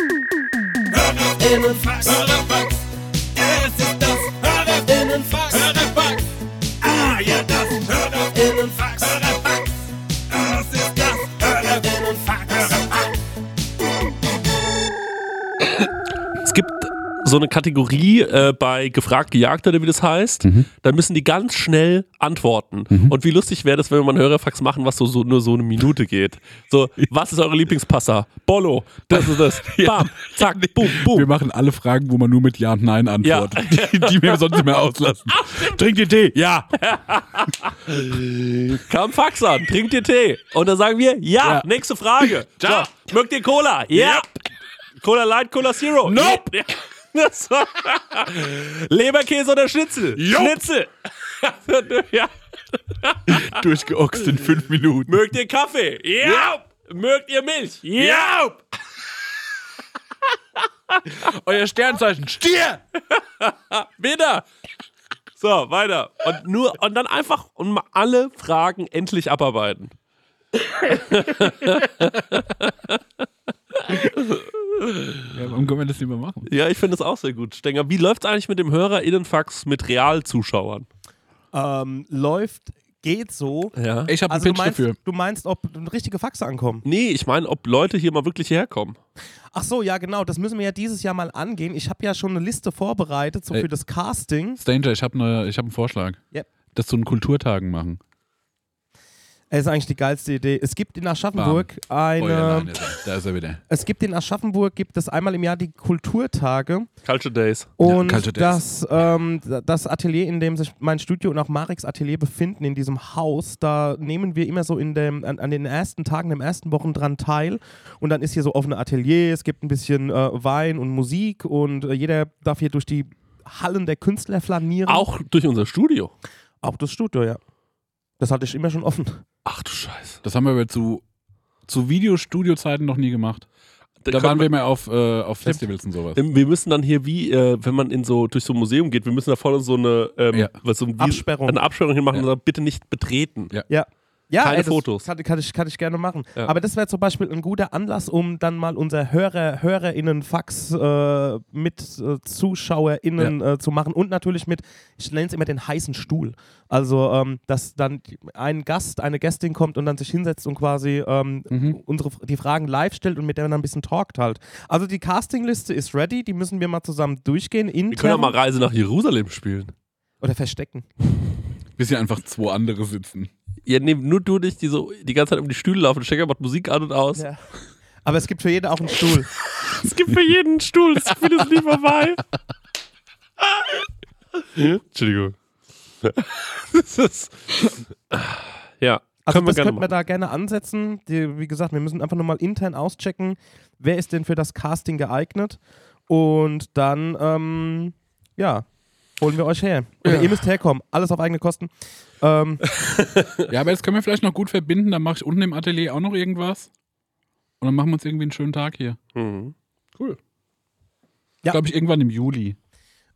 Hörerinnenfax. Hörerfax. Es ist das Hörerinnenfax. Hörerfax. Ah, ja, das. Hörerfax. So eine Kategorie äh, bei gefragt gejagt oder wie das heißt. Da müssen die ganz schnell antworten. Und wie lustig wäre das, wenn wir mal einen Hörerfax machen, was so, so nur so eine Minute geht. So, was ist eure Lieblingspassa? Bollo, das ist das. Bam, zack, boom, Wir boom. machen alle Fragen, wo man nur mit Ja und Nein antwortet, die, die wir sonst nicht mehr auslassen. Trinkt ihr Tee? Ja. Kam Fax an, trinkt ihr Tee? Und dann sagen wir, ja, Ja. nächste Frage. Ja. So, mögt ihr Cola? Ja. Cola Light, Cola Zero? Nope. Ja. Leberkäse oder Schnitzel? Jupp. Schnitzel. ja. Durchgeoxt in fünf Minuten. Mögt ihr Kaffee? Ja. Mögt ihr Milch? Ja. Euer Sternzeichen. Stier! Bitte. So, weiter. Und nur, und dann einfach und mal alle Fragen endlich abarbeiten. Ja, warum können wir das nicht mehr machen? Ja, ich finde es auch sehr gut. Stenger, wie läuft es eigentlich mit dem HörerInnenfax mit Realzuschauern? Ähm, läuft, geht so. Ja. Ich habe einen Also du Pitch meinst, dafür. du meinst, ob richtige Faxe ankommen? Nee, ich meine, ob Leute hier mal wirklich hierher kommen. Ach so, ja genau, das müssen wir ja dieses Jahr mal angehen. Ich habe ja schon eine Liste vorbereitet, so Ey. für das Casting. Stranger, ich habe ne, ich hab einen Vorschlag. Yep. Das zu einen Kulturtagen machen. Es ist eigentlich die geilste Idee. Es gibt in Aschaffenburg Oh ja, eine. nein, da ist er. Er wieder. es gibt in Aschaffenburg gibt es einmal im Jahr die Kulturtage Culture Days. und Culture Days. das, ähm, das Atelier, in dem sich mein Studio und auch Mareks Atelier befinden, in diesem Haus, da nehmen wir immer so in dem, an, an den ersten Tagen, den ersten Wochen dran teil und dann ist hier so offene Atelier, es gibt ein bisschen äh, Wein und Musik und äh, jeder darf hier durch die Hallen der Künstler flanieren. Auch durch unser Studio. Auch das Studio, ja. Das hatte ich immer schon offen. Ach du Scheiße. Das haben wir aber zu, zu Videostudio-Zeiten noch nie gemacht. Da, können waren wir immer auf, äh, auf Festivals und sowas. wir müssen dann hier wie, äh, wenn man in so durch so ein Museum geht, wir müssen da vorne so eine, ähm, Ja. was so ein, Absperrung. eine Absperrung hier machen Ja. und sagen, bitte nicht betreten. Ja. Ja. Ja, Keine ey, das Fotos. Kann, kann, ich, kann ich gerne machen. Ja. Aber das wäre zum Beispiel ein guter Anlass, um dann mal unser Hörer, HörerInnen-Fax äh, mit äh, ZuschauerInnen äh, zu machen und natürlich mit, ich nenne es immer den heißen Stuhl. Also, ähm, dass dann ein Gast, eine Gästin kommt und dann sich hinsetzt und quasi ähm, Mhm. unsere, die Fragen live stellt und mit der dann ein bisschen talkt halt. Also, die Castingliste ist ready, die müssen wir mal zusammen durchgehen. Wir können ja Intern mal Reise nach Jerusalem spielen. oder verstecken. Bis hier einfach zwei andere sitzen. Ja, nee, nur du nicht, die so die ganze Zeit um die Stühle laufen. Stecker macht Musik an und aus. Ja. Aber es gibt für jeden auch einen Stuhl. Es gibt für jeden einen Stuhl, das ist vieles nie vorbei. Entschuldigung. Das ist, ja, Also können wir das könnten wir da gerne ansetzen. Die, wie gesagt, wir müssen einfach nur mal intern auschecken, wer ist denn für das Casting geeignet. Und dann, ähm, ja, holen wir euch her. Oder ihr müsst herkommen. Alles auf eigene Kosten. Ähm, Ja, aber das können wir vielleicht noch gut verbinden. Dann mache ich unten im Atelier auch noch irgendwas. Und dann machen wir uns irgendwie einen schönen Tag hier. Mhm. Cool. Ja. Glaube ich, irgendwann im Juli.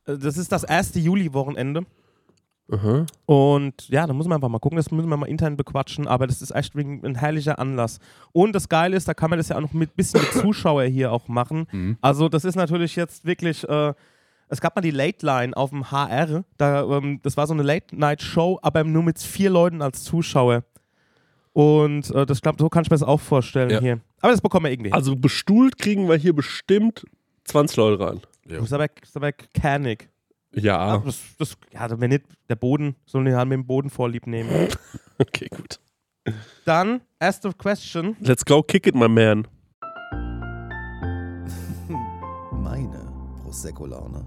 das ist das erste Juli-Wochenende. Aha. Und ja, da muss man einfach mal gucken, das müssen wir mal intern bequatschen, aber das ist echt ein ein herrlicher Anlass. Und das Geile ist, da kann man das ja auch noch mit bisschen mit Zuschauer hier auch machen. Mhm. Also das ist natürlich jetzt wirklich, äh, es gab mal die Late Line auf dem HR, da, ähm, das war so eine Late Night Show, aber nur mit vier Leuten als Zuschauer. Und äh, das glaub, so kann ich mir das auch vorstellen Ja. hier. Aber das bekommen wir irgendwie. hin. Also bestuhlt kriegen wir hier bestimmt 20 Leute rein. das ist aber, das ist aber kernig. Ja. Aber Das, das, ja, also wenn nicht der Boden, sollen die halt mit dem Boden vorlieb nehmen. Okay, gut. Dann, erste Question. Let's go kick it, my man. Meine Prosecco-Laune.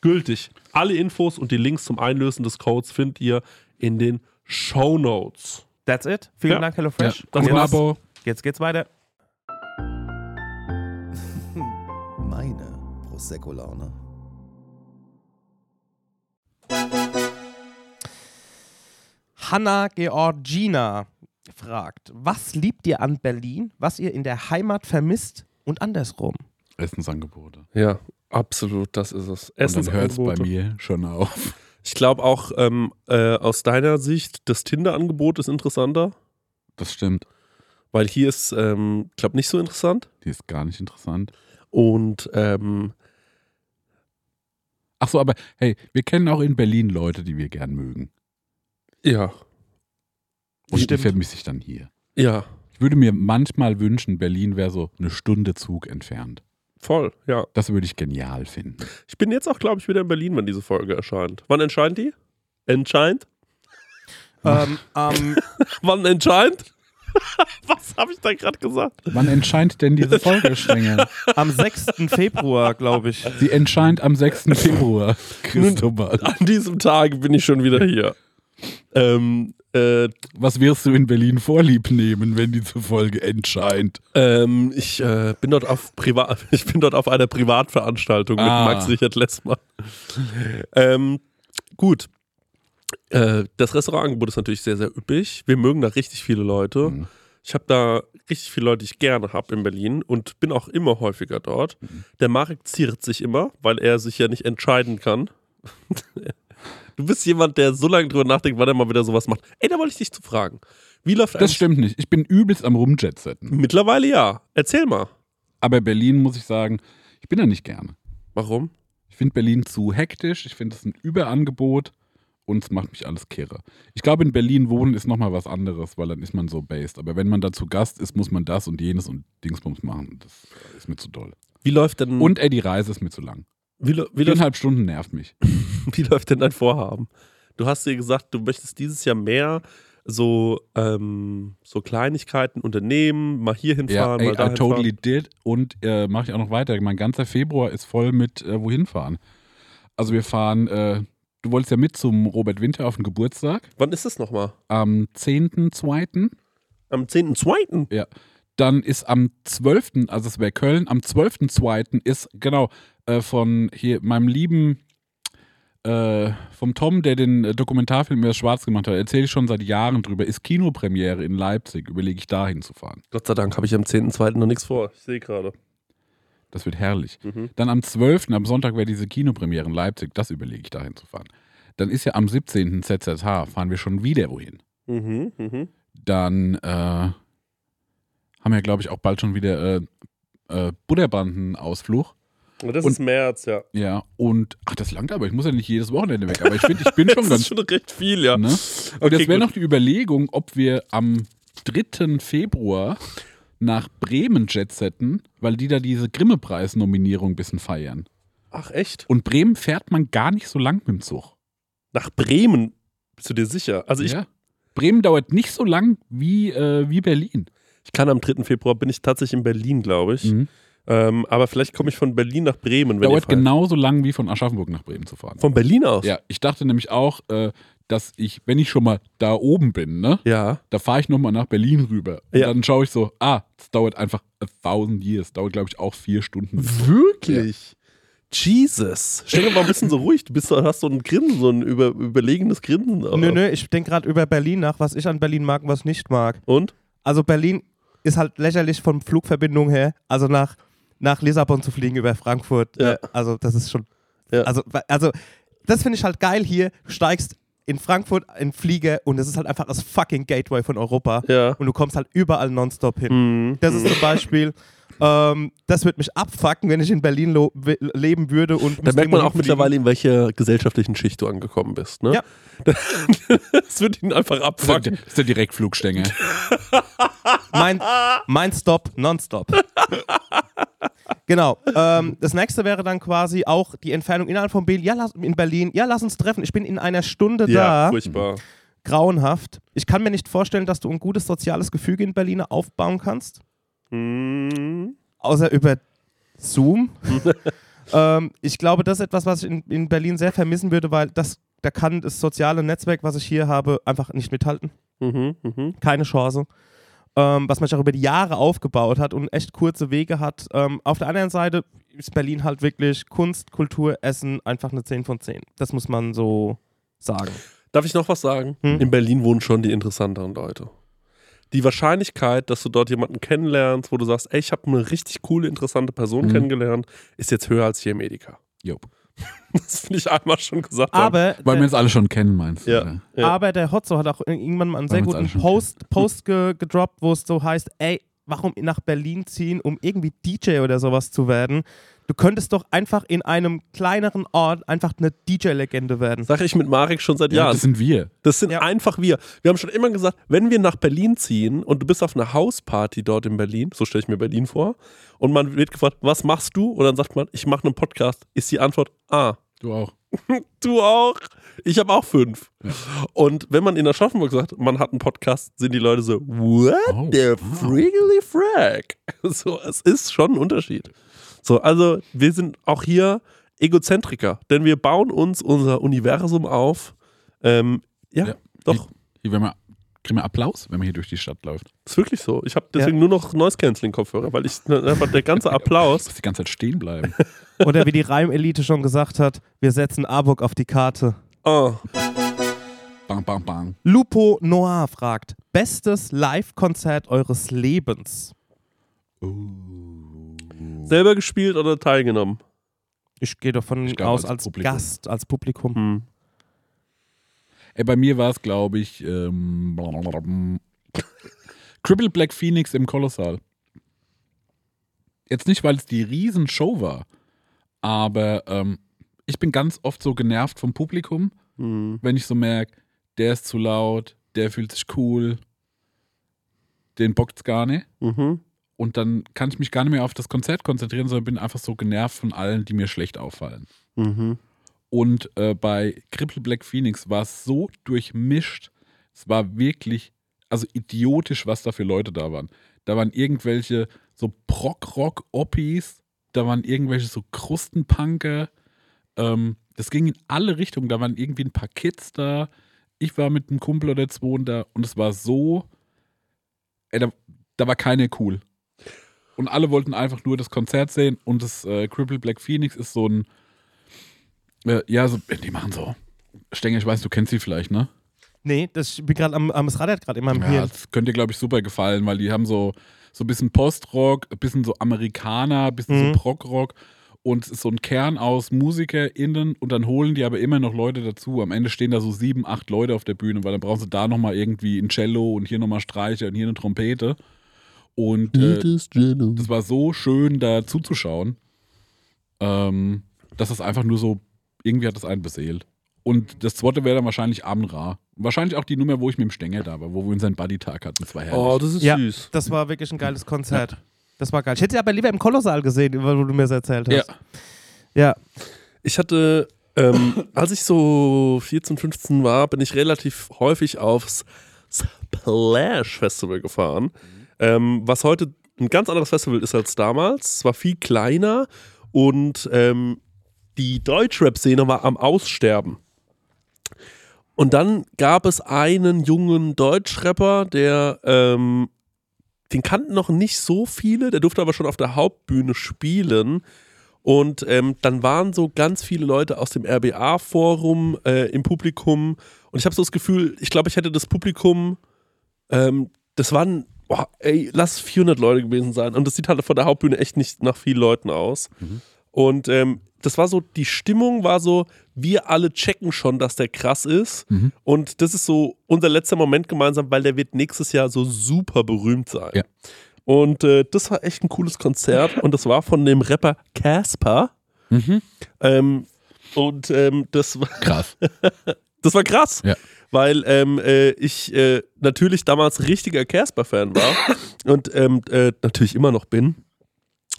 gültig. Alle Infos und die Links zum Einlösen des Codes findet ihr in den Show Notes. That's it. Vielen Ja. Dank, HelloFresh. Das Und war's. jetzt, Abo. jetzt geht's weiter. Meine Prosecco-Laune. Hanna Georgina fragt, was liebt ihr an Berlin, was ihr in der Heimat vermisst und andersrum? Essensangebote. Ja, absolut, das ist es. Und dann hört es bei mir schon auf. Ich glaube auch ähm, äh, aus deiner Sicht, das Tinder-Angebot ist interessanter, Das stimmt. weil hier ist, ähm, glaube nicht so interessant. Die ist gar nicht interessant. Und ähm, Ach so, aber hey, wir kennen auch in Berlin Leute, die wir gern mögen. ja, Und die Stimmt. vermisse ich dann hier. ja, Ich würde mir manchmal wünschen, Berlin wäre so eine Stunde Zug entfernt. Voll, ja. Das würde ich genial finden. Ich bin jetzt auch, glaube ich, wieder in Berlin, wenn diese Folge erscheint. Wann erscheint die? Entscheint? Ähm, ähm, Wann entscheint? Was habe ich da gerade gesagt? Wann entscheidet denn diese Folge, Stengel? am 6. Februar, glaube ich. Sie entscheidet am 6. Februar, Christopher. An diesem Tag bin ich schon wieder hier. Ähm, äh, Was wirst du in Berlin vorlieb nehmen, wenn diese Folge entscheidet? ähm, ich äh, bin dort auf ich bin dort auf einer Privatveranstaltung Ah. mit Max Richard Lessmann. ähm, gut. Äh, das Restaurantangebot ist natürlich sehr, sehr üppig. Wir mögen da richtig viele Leute. Mhm. Ich habe da richtig viele Leute, die ich gerne habe in Berlin und bin auch immer häufiger dort. Der Marek ziert sich immer, weil er sich ja nicht entscheiden kann. du bist jemand, der so lange drüber nachdenkt, wann er mal wieder sowas macht. Ey, da wollte ich dich zu fragen. Wie läuft Das eigentlich- stimmt nicht. Ich bin übelst am Rumjetsetten. Mittlerweile ja. Erzähl mal. Aber Berlin, muss ich sagen, ich bin da nicht gerne. Warum? Ich finde Berlin zu hektisch. Ich finde es ein Überangebot. und es macht mich alles kirre. Ich glaube, in Berlin wohnen ist nochmal was anderes, weil dann ist man so based. Aber wenn man da zu Gast ist, muss man das und jenes und Dingsbums machen. Das ist mir zu doll. Wie läuft denn, Und ey, die Reise ist mir zu lang. Wie, Viereinhalb Stunden nervt mich. wie läuft denn dein Vorhaben? Du hast dir gesagt, du möchtest dieses Jahr mehr so, ähm, so Kleinigkeiten unternehmen, mal hier Ja, hinfahren, ey, mal I dahin totally did. Und äh, mache ich auch noch weiter. Mein ganzer Februar ist voll mit äh, wohin fahren. Also wir fahren, äh, du wolltest ja mit zum Robert Winter auf den Geburtstag. Wann ist das nochmal? am 10.2. Am 10.2. Ja. Dann ist am 12., also es wäre Köln, am 12.2. ist, genau, äh, von hier meinem lieben, äh, vom Tom, der den äh, Dokumentarfilm über Schwarz gemacht hat, erzähle ich schon seit Jahren drüber, ist Kinopremiere in Leipzig, überlege ich da hinzufahren. Gott sei Dank habe ich am 10.2. noch nichts vor. Ich sehe gerade. Das wird herrlich. Mhm. Dann am 12., am Sonntag wäre diese Kinopremiere in Leipzig, das überlege ich da hinzufahren. Dann ist ja am 17. ZZH, fahren wir schon wieder wohin. Mhm, mhm. Dann äh, haben wir, glaube ich, auch bald schon wieder äh, äh, Butterbanden-Ausflug. Das Und- ist März, ja. Ja, und ach, das langt aber, ich muss ja nicht jedes Wochenende weg, aber ich finde, ich bin schon Das ist ganz. schon recht viel, ja. Ne? Und Okay, jetzt wäre noch die Überlegung, ob wir am 3. Februar nach Bremen jetsetten, weil die da diese Grimme-Preis-Nominierung ein bisschen feiern. Ach, echt? Und Bremen fährt man gar nicht so lang mit dem Zug. Nach Bremen? Bist du dir sicher? Also ich, ja. Bremen dauert nicht so lang wie, äh, wie Berlin. Ich kann am 3. Februar, bin ich tatsächlich in Berlin, glaube ich. Ähm, aber vielleicht komme ich von Berlin nach Bremen, Dauert genauso lang wie von Aschaffenburg nach Bremen zu fahren. Von Berlin aus? Ja, ich dachte nämlich auch, äh, dass ich, wenn ich schon mal da oben bin, ne, Ja. da fahre ich nochmal nach Berlin rüber. Und Ja. dann schaue ich so, ah, es dauert einfach a thousand years. Dauert, glaube ich, auch vier Stunden. Wirklich? Jesus. Stell dir mal ein bisschen so ruhig. Du bist, hast so ein Grinsen, so ein über, überlegenes Grinsen. aber- Nö, nö, ich denke gerade über Berlin nach, was ich an Berlin mag und was ich nicht mag. Und? Also Berlin ist halt lächerlich von Flugverbindung her. Also nach, nach Lissabon zu fliegen über Frankfurt. Ja. Äh, also das ist schon. Ja. Also, also das finde ich halt geil hier. Du steigst in Frankfurt in den Flieger und es ist halt einfach das fucking Gateway von Europa. Ja. Und du kommst halt überall nonstop hin. Mhm. Das ist zum Beispiel, ähm, das würde mich abfucken, wenn ich in Berlin leben würde. Und Da merkt man auch mittlerweile, in welcher gesellschaftlichen Schicht du angekommen bist. Ne? Ja. Das wird ihn einfach Das ist abfucken. der, ist der Direktflugstänger. Mein, mein Stop, nonstop. genau. Ähm, das nächste wäre dann quasi auch die Entfernung innerhalb von Berlin. Ja, lass, in Berlin. Ja, lass uns treffen. Ich bin in einer Stunde Ja, da. furchtbar. Grauenhaft. Ich kann mir nicht vorstellen, dass du ein gutes soziales Gefüge in Berlin aufbauen kannst. Mhm. Außer über Zoom. ähm, ich glaube, das ist etwas, was ich in, in Berlin sehr vermissen würde, weil das, da kann das soziale Netzwerk, was ich hier habe, einfach nicht mithalten. Mhm. Mhm. keine Chance. Ähm, was man sich auch über die Jahre aufgebaut hat und echt kurze Wege hat. Ähm, auf der anderen Seite ist Berlin halt wirklich Kunst, Kultur, Essen einfach eine 10 von 10. Das muss man so sagen. Darf ich noch was sagen? Hm? In Berlin wohnen schon die interessanteren Leute. Die Wahrscheinlichkeit, dass du dort jemanden kennenlernst, wo du sagst, ey, ich habe eine richtig coole, interessante Person Mhm. kennengelernt, ist jetzt höher als hier im Edeka. Jupp. Das finde ich einmal schon gesagt. haben. Aber, Weil wir es alle schon kennen, meinst du? Ja. Ja. aber der Hotzo hat auch irgendwann mal einen sehr uns guten Post, Post ge gedroppt, wo es so heißt, ey, warum nach Berlin ziehen, um irgendwie DJ oder sowas zu werden? Du könntest doch einfach in einem kleineren Ort einfach eine DJ-Legende werden. Sag ich mit Marek schon seit Ja, Jahren. das sind wir. Das sind Ja. einfach wir. Wir haben schon immer gesagt, wenn wir nach Berlin ziehen und du bist auf einer Hausparty dort in Berlin, so stelle ich mir Berlin vor, und man wird gefragt, was machst du? Und dann sagt man, ich mache einen Podcast, ist die Antwort, ah, Du auch. du auch. Ich habe auch fünf. Und wenn man in Aschaffenburg sagt, man hat einen Podcast, sind die Leute so, what Oh, the wow. friggly frack? So, es ist schon ein Unterschied. So, also wir sind auch hier Egozentriker, denn wir bauen uns unser Universum auf. Ähm, ja, Ja. doch. Hier, wenn wir, kriegen wir Applaus, wenn man hier durch die Stadt läuft. Ist wirklich so. Ich habe deswegen nur noch Noise-Canceling-Kopfhörer, weil ich einfach der ganze Applaus. Muss die ganze Zeit stehen bleiben. Oder wie die Reimelite schon gesagt hat, wir setzen Aarburg auf die Karte. Oh, bang, bang, bang. Lupo Noir fragt: Bestes Live-Konzert eures Lebens? Selber gespielt oder teilgenommen? Ich gehe davon Ich glaub, aus, als als, Publikum. Gast, als Publikum. Hm. Ey, bei mir war es, glaube ich, ähm, Triple Black Phoenix im Kolossal. Jetzt nicht, weil es die Riesenshow war, aber ähm, ich bin ganz oft so genervt vom Publikum, Mhm. wenn ich so merke, der ist zu laut, der fühlt sich cool, den bockt's gar nicht. Mhm. Und dann kann ich mich gar nicht mehr auf das Konzert konzentrieren, sondern bin einfach so genervt von allen, die mir schlecht auffallen. Mhm. Und äh, bei Cripple Black Phoenix war es so durchmischt. Es war wirklich, also idiotisch, was da für Leute da waren. Da waren irgendwelche so Prog-Rock-Oppis, da waren irgendwelche so Krustenpunker. Ähm, das ging in alle Richtungen. Da waren irgendwie ein paar Kids da. Ich war mit einem Kumpel oder zwei da und es war so, ey, da, da war keiner cool. Und alle wollten einfach nur das Konzert sehen und das äh, Cripple Black Phoenix ist so ein, äh, ja, so, die machen so. Stenger, ich weiß, du kennst sie vielleicht, ne? Nee, das ich bin gerade am, am das rattert gerade in meinem Ja, Hirn. das könnte dir, glaube ich, super gefallen, weil die haben so, so ein bisschen Postrock, ein bisschen so Amerikaner, ein bisschen Mhm. so Prog-Rock und es ist so ein Kern aus MusikerInnen und dann holen die aber immer noch Leute dazu. Am Ende stehen da so sieben, acht Leute auf der Bühne, weil dann brauchen sie da nochmal irgendwie ein Cello und hier nochmal Streicher und hier eine Trompete. Und äh, das war so schön, da zuzuschauen, ähm, dass das einfach nur so, irgendwie hat das einen beseelt. Und das zweite wäre dann wahrscheinlich Amra. Wahrscheinlich auch die Nummer, wo ich mit dem Stängel da war, wo wir unseren Buddy-Tag hatten. Das war herrlich. Oh, das ist Ja. süß. Das war wirklich ein geiles Konzert. Das war geil. Ich hätte sie aber lieber im Kolossal gesehen, wo du mir das erzählt ja. hast. Ja. Ich hatte, ähm, als ich so 14, 15 war, bin ich relativ häufig aufs Splash Festival gefahren, ähm, was heute ein ganz anderes Festival ist als damals. Es war viel kleiner und ähm, die Deutschrap-Szene war am Aussterben. Und dann gab es einen jungen Deutschrapper, der, ähm, den kannten noch nicht so viele, der durfte aber schon auf der Hauptbühne spielen. Und ähm, dann waren so ganz viele Leute aus dem RBA-Forum äh, im Publikum. Und ich habe so das Gefühl, ich glaube, ich hätte das Publikum, ähm, das waren, boah, ey, lass 400 Leute gewesen sein. Und das sieht halt von der Hauptbühne echt nicht nach vielen Leuten aus. Und ähm, das war so, die Stimmung war so, wir alle checken schon, dass der krass ist. Mhm. Und das ist so unser letzter Moment gemeinsam, weil der wird nächstes Jahr so super berühmt sein. Ja. Und äh, das war echt ein cooles Konzert und das war von dem Rapper Casper. Mhm. Ähm, und ähm, das, war, Krass. das war krass, Ja. Weil ähm, äh, ich äh, natürlich damals richtiger Casper-Fan war und ähm, äh, natürlich immer noch bin.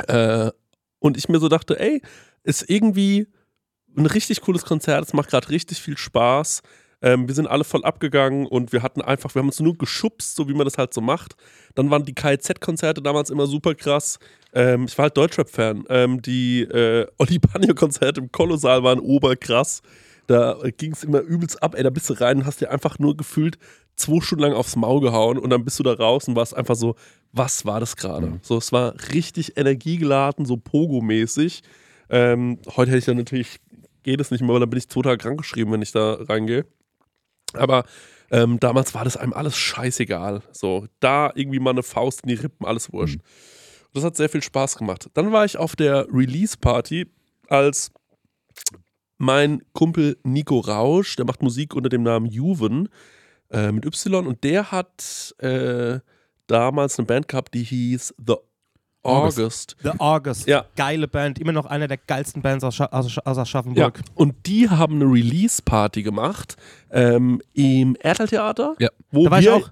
Äh, und ich mir so dachte, ey, ist irgendwie ein richtig cooles Konzert, es macht gerade richtig viel Spaß. Ähm, wir sind alle voll abgegangen und wir hatten einfach, wir haben uns nur geschubst, so wie man das halt so macht. Dann waren die KZ-Konzerte damals immer super krass. Ähm, ich war halt Deutschrap-Fan. Ähm, die äh, Oli Banjo-Konzerte im Kolossal waren oberkrass. Da ging es immer übelst ab, ey, da bist du rein und hast dir einfach nur gefühlt zwei Stunden lang aufs Maul gehauen und dann bist du da raus und warst einfach so, was war das gerade? So, es war richtig energiegeladen, so Pogo-mäßig. Ähm, heute hätte ich dann natürlich, geht es nicht mehr, weil dann bin ich zwei Tage krankgeschrieben, wenn ich da reingehe. Aber ähm, damals war das einem alles scheißegal. So, da irgendwie mal eine Faust in die Rippen, alles wurscht. Das hat sehr viel Spaß gemacht. Dann war ich auf der Release-Party, als mein Kumpel Nico Rausch, der macht Musik unter dem Namen Juven äh, mit Y und der hat äh, damals eine Band gehabt, die hieß The August. August. The August. Ja. Geile Band. Immer noch einer der geilsten Bands aus, Scha aus, aus Ja, Aschaffenburg. und die haben eine Release-Party gemacht ähm, im Erdal-Theater. Ja. Wo Da war ich wir auch.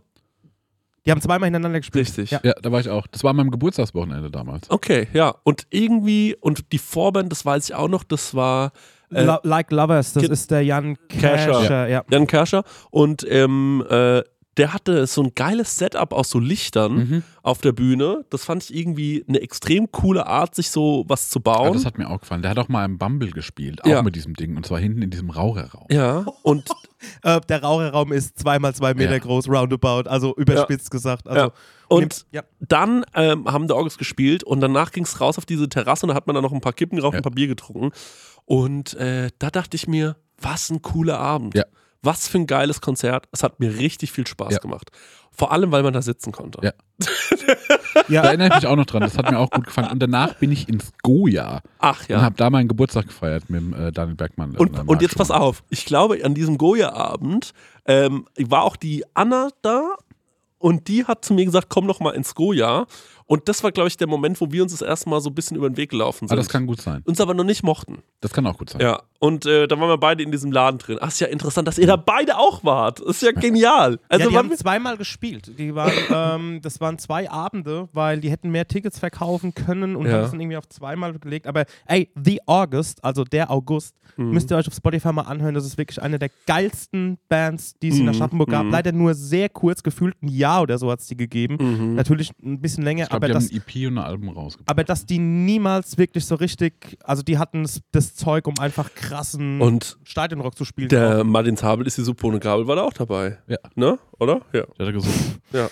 Die haben zweimal hintereinander gespielt. Richtig. Ja. Ja, da war ich auch. Das war an meinem Geburtstagswochenende damals. Okay, ja. Und irgendwie, und die Vorband, das weiß ich auch noch, das war äh, like Lovers, das Kid- ist der Jan Kescher. Kescher. Ja. Jan Kerscher. Und ähm, äh, der hatte so ein geiles Setup aus so Lichtern Mhm. auf der Bühne. Das fand ich irgendwie eine extrem coole Art, sich so was zu Ja, bauen. das hat mir auch gefallen. Der hat auch mal im Bumble gespielt, auch Ja. mit diesem Ding. Und zwar hinten in diesem Raucherraum. ja, und Äh, der Raucherraum ist zweimal zwei Meter Ja. groß, roundabout, also überspitzt gesagt. Also, Ja. Und ja. dann ähm, haben der August gespielt und danach ging es raus auf diese Terrasse und da hat man dann noch ein paar Kippen geraucht, Ja. ein paar Bier getrunken. Und äh, da dachte ich mir, was ein cooler Abend. Ja. Was für ein geiles Konzert. Es hat mir richtig viel Spaß Ja. gemacht. Vor allem, weil man da sitzen konnte. Ja. Ja. Da erinnere ich mich auch noch dran. Das hat mir auch gut gefallen. Und danach bin ich ins Goya Ach und ja. habe da meinen Geburtstag gefeiert mit dem, äh, Daniel Bergmann. Und, äh, und jetzt pass auf. Ich glaube, an diesem Goya-Abend ähm, war auch die Anna da und die hat zu mir gesagt, komm noch mal ins Goya. Und das war, glaube ich, der Moment, wo wir uns das erste Mal so ein bisschen über den Weg gelaufen sind. Aber das kann gut sein. uns aber noch nicht mochten. Das kann auch gut sein. Ja, und äh, da waren wir beide in diesem Laden drin. Ach, ist ja interessant, dass ihr da beide auch wart. Das ist ja genial. Also ja, die haben wir, zweimal gespielt. Die waren, ähm, das waren zwei Abende, weil die hätten mehr Tickets verkaufen können und Ja. haben es dann irgendwie auf zweimal gelegt. Aber ey, The August, also der August, Mhm. müsst ihr euch auf Spotify mal anhören. Das ist wirklich eine der geilsten Bands, die es in Mhm. Aschaffenburg gab. Mhm. Leider nur sehr kurz, gefühlt ein Jahr oder so hat es die gegeben. Mhm. Natürlich ein bisschen länger, aber die haben das, ein EP und ein Album rausgebracht. aber dass die niemals wirklich so richtig, also die hatten das, Zeug, um einfach krassen und Stadionrock zu spielen. der Martin Zabel ist die Suppe ohne Gabel, war da auch dabei. Ja. Ne? Oder? Ja. Der hat er gesungen.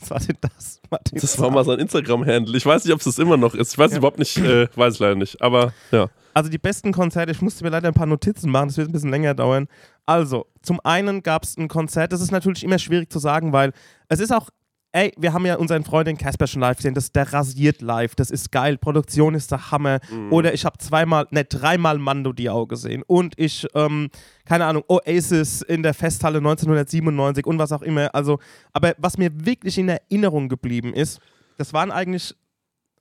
Was war denn das? Martin Das war mal sein Instagram-Handle. Ich weiß nicht, ob es das immer noch ist. Ich weiß überhaupt nicht, äh, weiß ich leider nicht. Aber ja. Also die besten Konzerte, ich musste mir leider ein paar Notizen machen, das wird ein bisschen länger dauern. Also, zum einen gab es ein Konzert, das ist natürlich immer schwierig zu sagen, weil es ist auch, ey, wir haben ja unseren Freund den Casper schon live gesehen, das, der rasiert live, das ist geil, Produktion ist der Hammer. Oder ich habe zweimal, ne, dreimal Mando Diao gesehen und ich, ähm, keine Ahnung, Oasis in der Festhalle 1997 und was auch immer. Also, aber was mir wirklich in Erinnerung geblieben ist, das waren eigentlich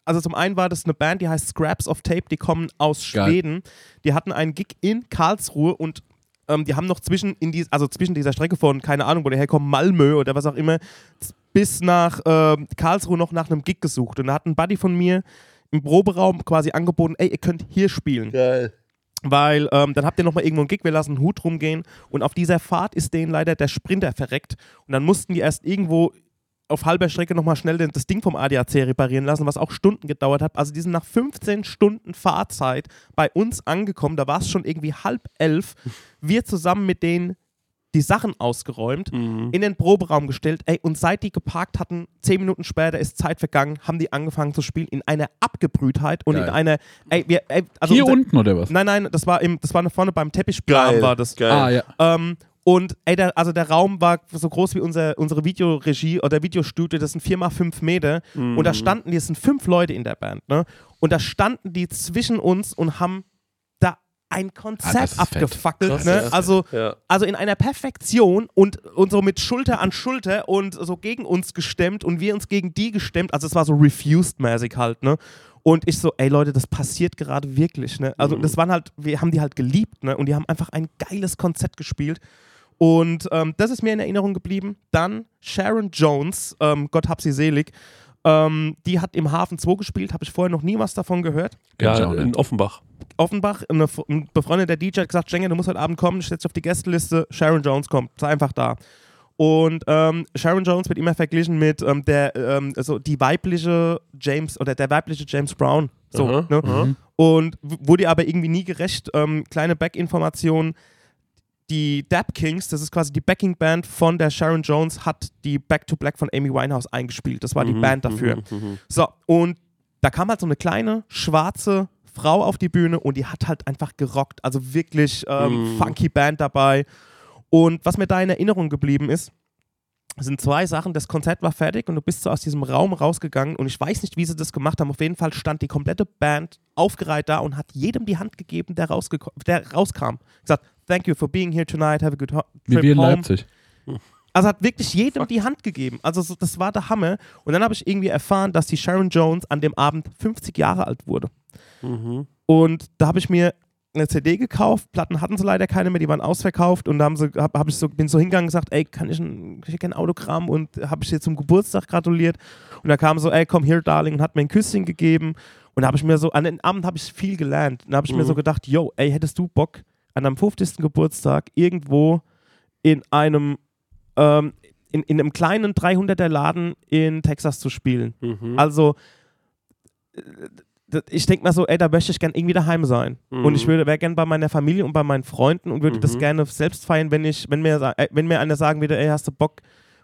also zum einen war das eine Band, die heißt Scraps of Tape, die kommen aus Geil. Schweden. Die hatten einen Gig in Karlsruhe und ähm, die haben noch zwischen, in die, also zwischen dieser Strecke von, keine Ahnung, wo der herkommt, Malmö oder was auch immer, bis nach ähm, Karlsruhe noch nach einem Gig gesucht. Und da hat ein Buddy von mir im Proberaum quasi angeboten, ey, ihr könnt hier spielen. Geil. Weil ähm, dann habt ihr nochmal irgendwo einen Gig, wir lassen einen Hut rumgehen. Und auf dieser Fahrt ist denen leider der Sprinter verreckt. Und dann mussten die erst irgendwo auf halber Strecke nochmal schnell das Ding vom ADAC reparieren lassen, was auch Stunden gedauert hat. Also die sind nach 15 Stunden Fahrzeit bei uns angekommen. Da war es schon irgendwie halb elf. Wir zusammen mit denen die Sachen ausgeräumt, Mhm. in den Proberaum gestellt. Ey, und seit die geparkt hatten, zehn Minuten später ist Zeit vergangen, haben die angefangen zu spielen in einer Abgebrühtheit und Geil. in einer. Ey, wir, ey, also Hier unser- unten oder was? Nein, nein, das war, im, das war vorne beim Teppichplan war das. Geil. Ah, ja. Ähm, und ey, der, also der Raum war so groß wie unser, unsere Videoregie oder Videostudio, das sind 4 mal 5 Meter. Und da standen, die es sind fünf Leute in der Band, ne? Und da standen die zwischen uns und haben ein Ah, ist fett. abgefackelt. Ne? Also, Ja. also in einer Perfektion und, und so mit Schulter an Schulter und so gegen uns gestemmt und wir uns gegen die gestemmt. Also es war so refused-mäßig halt, ne? Und ich so, ey Leute, das passiert gerade wirklich, ne? Also das waren halt, wir haben die halt geliebt, ne? Und die haben einfach ein geiles Konzert gespielt. Und ähm, das ist mir in Erinnerung geblieben. Dann Sharon Jones, ähm, Gott hab sie selig, ähm, die hat im Hafen 2 gespielt, habe ich vorher noch nie was davon gehört. Ja, in Offenbach. Offenbach, eine, ein befreundeter DJ hat gesagt, Schengen, du musst heute Abend kommen, ich setze dich auf die Gästeliste, Sharon Jones kommt, sei einfach da. Und ähm, Sharon Jones wird immer verglichen mit ähm, der, ähm, also die weibliche James oder der weibliche James Brown. So, Aha, ne? aha. Und w- wurde aber irgendwie nie gerecht. Ähm, kleine Back-Information. Die Dap Kings, das ist quasi die Backing-Band von der Sharon Jones, hat die Back to Black von Amy Winehouse eingespielt. Das war die Mhm, Band dafür. mhm, mhm. So, und da kam halt so eine kleine, schwarze Frau auf die Bühne und die hat halt einfach gerockt. Also wirklich ähm, Mhm. funky Band dabei. Und was mir da in Erinnerung geblieben ist, sind zwei Sachen. Das Konzert war fertig und du bist so aus diesem Raum rausgegangen und ich weiß nicht, wie sie das gemacht haben. Auf jeden Fall stand die komplette Band aufgereiht da und hat jedem die Hand gegeben, der, der rauskam. Gesagt, thank you for being here tonight, have a good ho Wie trip wir in home. Leipzig. Also hat wirklich jedem die Hand gegeben. Also so, das war der Hammer. Und dann habe ich irgendwie erfahren, dass die Sharon Jones an dem Abend 50 Jahre alt wurde. Mhm. Und da habe ich mir eine CD gekauft. Platten hatten sie leider keine mehr, die waren ausverkauft. Und da haben sie, hab, hab ich so, bin so hingegangen und gesagt, ey, kann ich ein, kann ich ein Autogramm? Und habe ich ihr zum Geburtstag gratuliert. Und da kam so, ey, komm hier, Darling, und hat mir ein Küsschen gegeben. Und da habe ich mir so, an den Abend habe ich viel gelernt. Und da habe ich mir Mhm. so gedacht, yo, ey, hättest du Bock, an deinem 50. Geburtstag irgendwo in einem ähm, in, in einem kleinen 300er Laden in Texas zu spielen. Mhm. Also ich denke mal so, ey, da möchte ich gern irgendwie daheim sein. Mhm. Und ich würde wäre gern bei meiner Familie und bei meinen Freunden und würde das Mhm. gerne selbst feiern, wenn ich, wenn mir, äh, wenn mir einer sagen würde, ey, hast du Bock,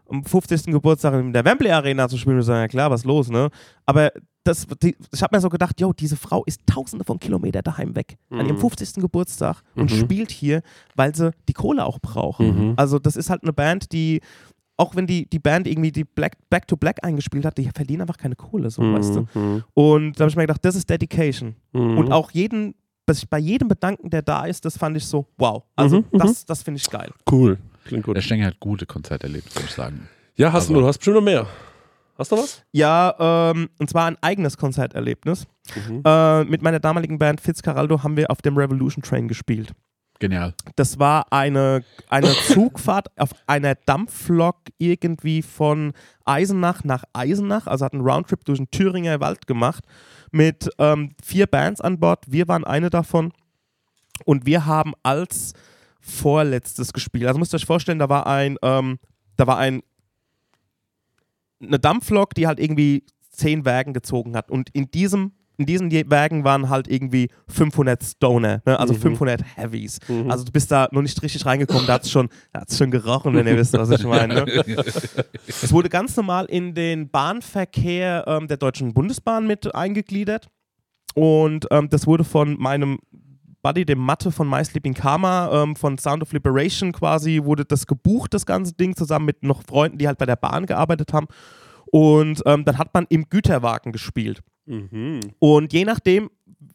am 50. Geburtstag in der Wembley Arena zu spielen? Und ich sage, ja klar, was ist los, ne? Aber das, die, ich habe mir so gedacht, yo, diese Frau ist tausende von Kilometern daheim weg an ihrem Mhm. 50. Geburtstag und Mhm. spielt hier, weil sie die Kohle auch brauchen. Mhm. Also das ist halt eine Band, die auch wenn die, die Band irgendwie die Black, Back to Black eingespielt hat, die verdienen einfach keine Kohle, so, weißt du. Mhm. Und da habe ich mir gedacht, das ist Dedication. Mhm. Und auch jeden, bei jedem bedanken, der da ist, das fand ich so, wow. Also Mhm, mhm. das, das finde ich geil. Cool. Klingt gut. Der Stenger hat gute Konzerte erlebt, würde ich sagen. Ja, hast Also- du, du hast bestimmt noch mehr. Hast du was? Ja, ähm, und zwar ein eigenes Konzerterlebnis. Mhm. Äh, mit meiner damaligen Band Fitzcarraldo haben wir auf dem Revolution Train gespielt. Genial. Das war eine, eine Zugfahrt auf einer Dampflok irgendwie von Eisenach nach Eisenach, also hat einen Roundtrip durch den Thüringer Wald gemacht mit ähm, vier Bands an Bord. Wir waren eine davon und wir haben als vorletztes gespielt. Also müsst ihr euch vorstellen, da war ein, ähm, da war ein eine Dampflok, die halt irgendwie zehn Wägen gezogen hat und in diesem in diesen Wägen waren halt irgendwie 500 Stoner, ne? also 500 Heavies. Also du bist da noch nicht richtig reingekommen, da hat es schon, hat's schon gerochen, wenn ihr wisst, was ich meine. Ne? es wurde ganz normal in den Bahnverkehr ähm, der Deutschen Bundesbahn mit eingegliedert und ähm, das wurde von meinem Buddy, dem Mathe von My Sleeping Karma, ähm, von Sound of Liberation quasi, wurde das gebucht, das ganze Ding, zusammen mit noch Freunden, die halt bei der Bahn gearbeitet haben. Und ähm, dann hat man im Güterwagen gespielt. Mhm. Und je nachdem,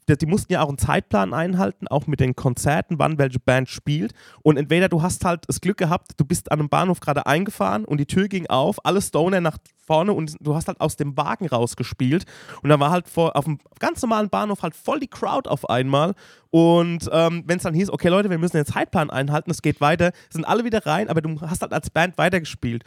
die mussten ja auch einen Zeitplan einhalten, auch mit den Konzerten, wann welche Band spielt. Und entweder du hast halt das Glück gehabt, du bist an einem Bahnhof gerade eingefahren und die Tür ging auf, alle Stoner nach vorne und du hast halt aus dem Wagen rausgespielt. Und dann war halt vor, auf dem ganz normalen Bahnhof halt voll die Crowd auf einmal. Und ähm, wenn es dann hieß, okay Leute, wir müssen den Zeitplan einhalten, es geht weiter, sind alle wieder rein, aber du hast halt als Band weitergespielt.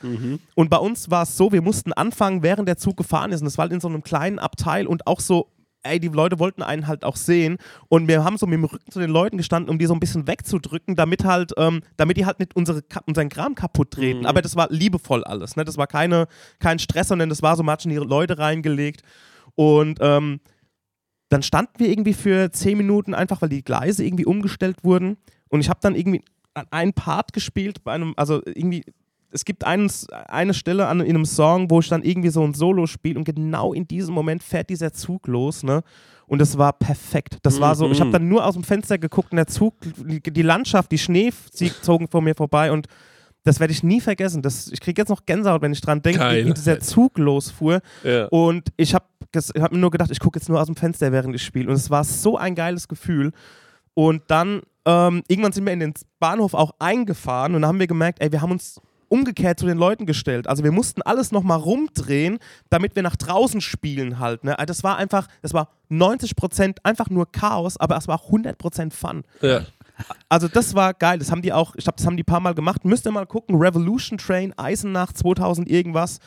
Und bei uns war es so, wir mussten anfangen, während der Zug gefahren ist. Und das war halt in so einem kleinen Abteil und auch so ey, die Leute wollten einen halt auch sehen und wir haben so mit dem Rücken zu den Leuten gestanden, um die so ein bisschen wegzudrücken, damit halt, ähm, damit die halt nicht unsere, unseren Kram kaputt treten. Aber das war liebevoll alles, ne? Das war keine, kein Stress, sondern das war so, man hat schon ihre Leute reingelegt und ähm, dann standen wir irgendwie für zehn Minuten einfach, weil die Gleise irgendwie umgestellt wurden und ich habe dann irgendwie an- einen Part gespielt bei einem, also irgendwie es gibt einen, eine Stelle an, in einem Song, wo ich dann irgendwie so ein Solo spiele und genau in diesem Moment fährt dieser Zug los, ne? Und das war perfekt. Das war so, ich habe dann nur aus dem Fenster geguckt und der Zug, die, Landschaft, die Schnee zogen vor mir vorbei und das werde ich nie vergessen. Das, ich kriege jetzt noch Gänsehaut, wenn ich dran denke, wie dieser Zug losfuhr. Ja. Und ich habe hab mir nur gedacht, ich gucke jetzt nur aus dem Fenster, während ich spiele. Und es war so ein geiles Gefühl. Und dann ähm, irgendwann sind wir in den Bahnhof auch eingefahren und dann haben wir gemerkt, ey, wir haben uns umgekehrt zu den Leuten gestellt. Also wir mussten alles nochmal rumdrehen, damit wir nach draußen spielen halt. Ne? Also Das war einfach, das war 90% einfach nur Chaos, aber es war auch 100% Fun. Ja. Also das war geil. Das haben die auch, ich glaube, das haben die ein paar Mal gemacht. Müsst ihr mal gucken. Revolution Train, Eisenach 2000 irgendwas.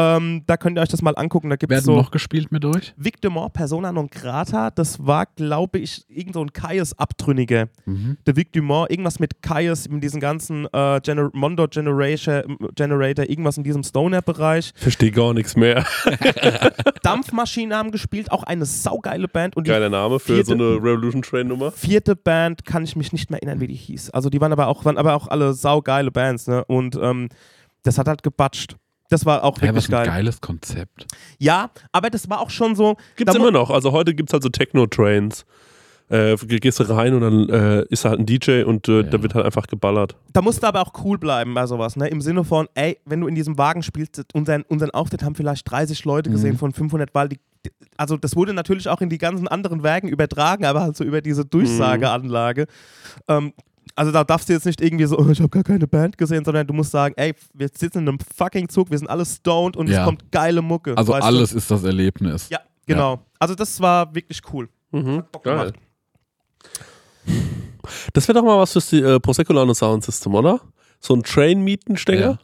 Ähm, da könnt ihr euch das mal angucken. Da gibt Wer es hat so noch gespielt mit euch? Victor Moore, Persona non grata. Das war, glaube ich, irgend so ein Kaius-Abtrünniger. Der Vic Dumont, irgendwas mit Kaius, mit diesem ganzen äh, Gener Mondo Generator, Generator, irgendwas in diesem Stoner-Bereich. Verstehe gar nichts mehr. Dampfmaschinen haben gespielt, auch eine saugeile Band. Und die Geiler Name für vierte- so eine Revolution Train Nummer. vierte Band kann ich mich nicht mehr erinnern, wie die hieß. Also die waren aber auch, waren aber auch alle saugeile Bands, ne? Und ähm, das hat halt gebatscht. Das war auch Ja, was wirklich ein geil. geiles Konzept. Ja, aber das war auch schon so. Gibt's da mu- immer noch. Also heute gibt's halt so Techno-Trains. Äh, gehst du rein und dann äh, ist halt ein DJ und äh, Ja. da wird halt einfach geballert. Da musst du aber auch cool bleiben bei sowas, ne? Im Sinne von, ey, wenn du in diesem Wagen spielst, unseren, unseren Auftritt haben vielleicht 30 Leute gesehen von 500, weil die, also das wurde natürlich auch in die ganzen anderen Wagen übertragen, aber halt so über diese Durchsageanlage. Ähm, also da darfst du jetzt nicht irgendwie so, oh, ich habe gar keine Band gesehen, sondern du musst sagen, ey, wir sitzen in einem fucking Zug, wir sind alle stoned und Ja. es kommt geile Mucke. Also weißt alles ist das Erlebnis. Du? Ja, genau. Also das war wirklich cool. Mhm. Bock Geil. gemacht. Das wäre doch mal was fürs äh, Prosecco Laune Sound System, oder? So ein Train-Mietenstänger?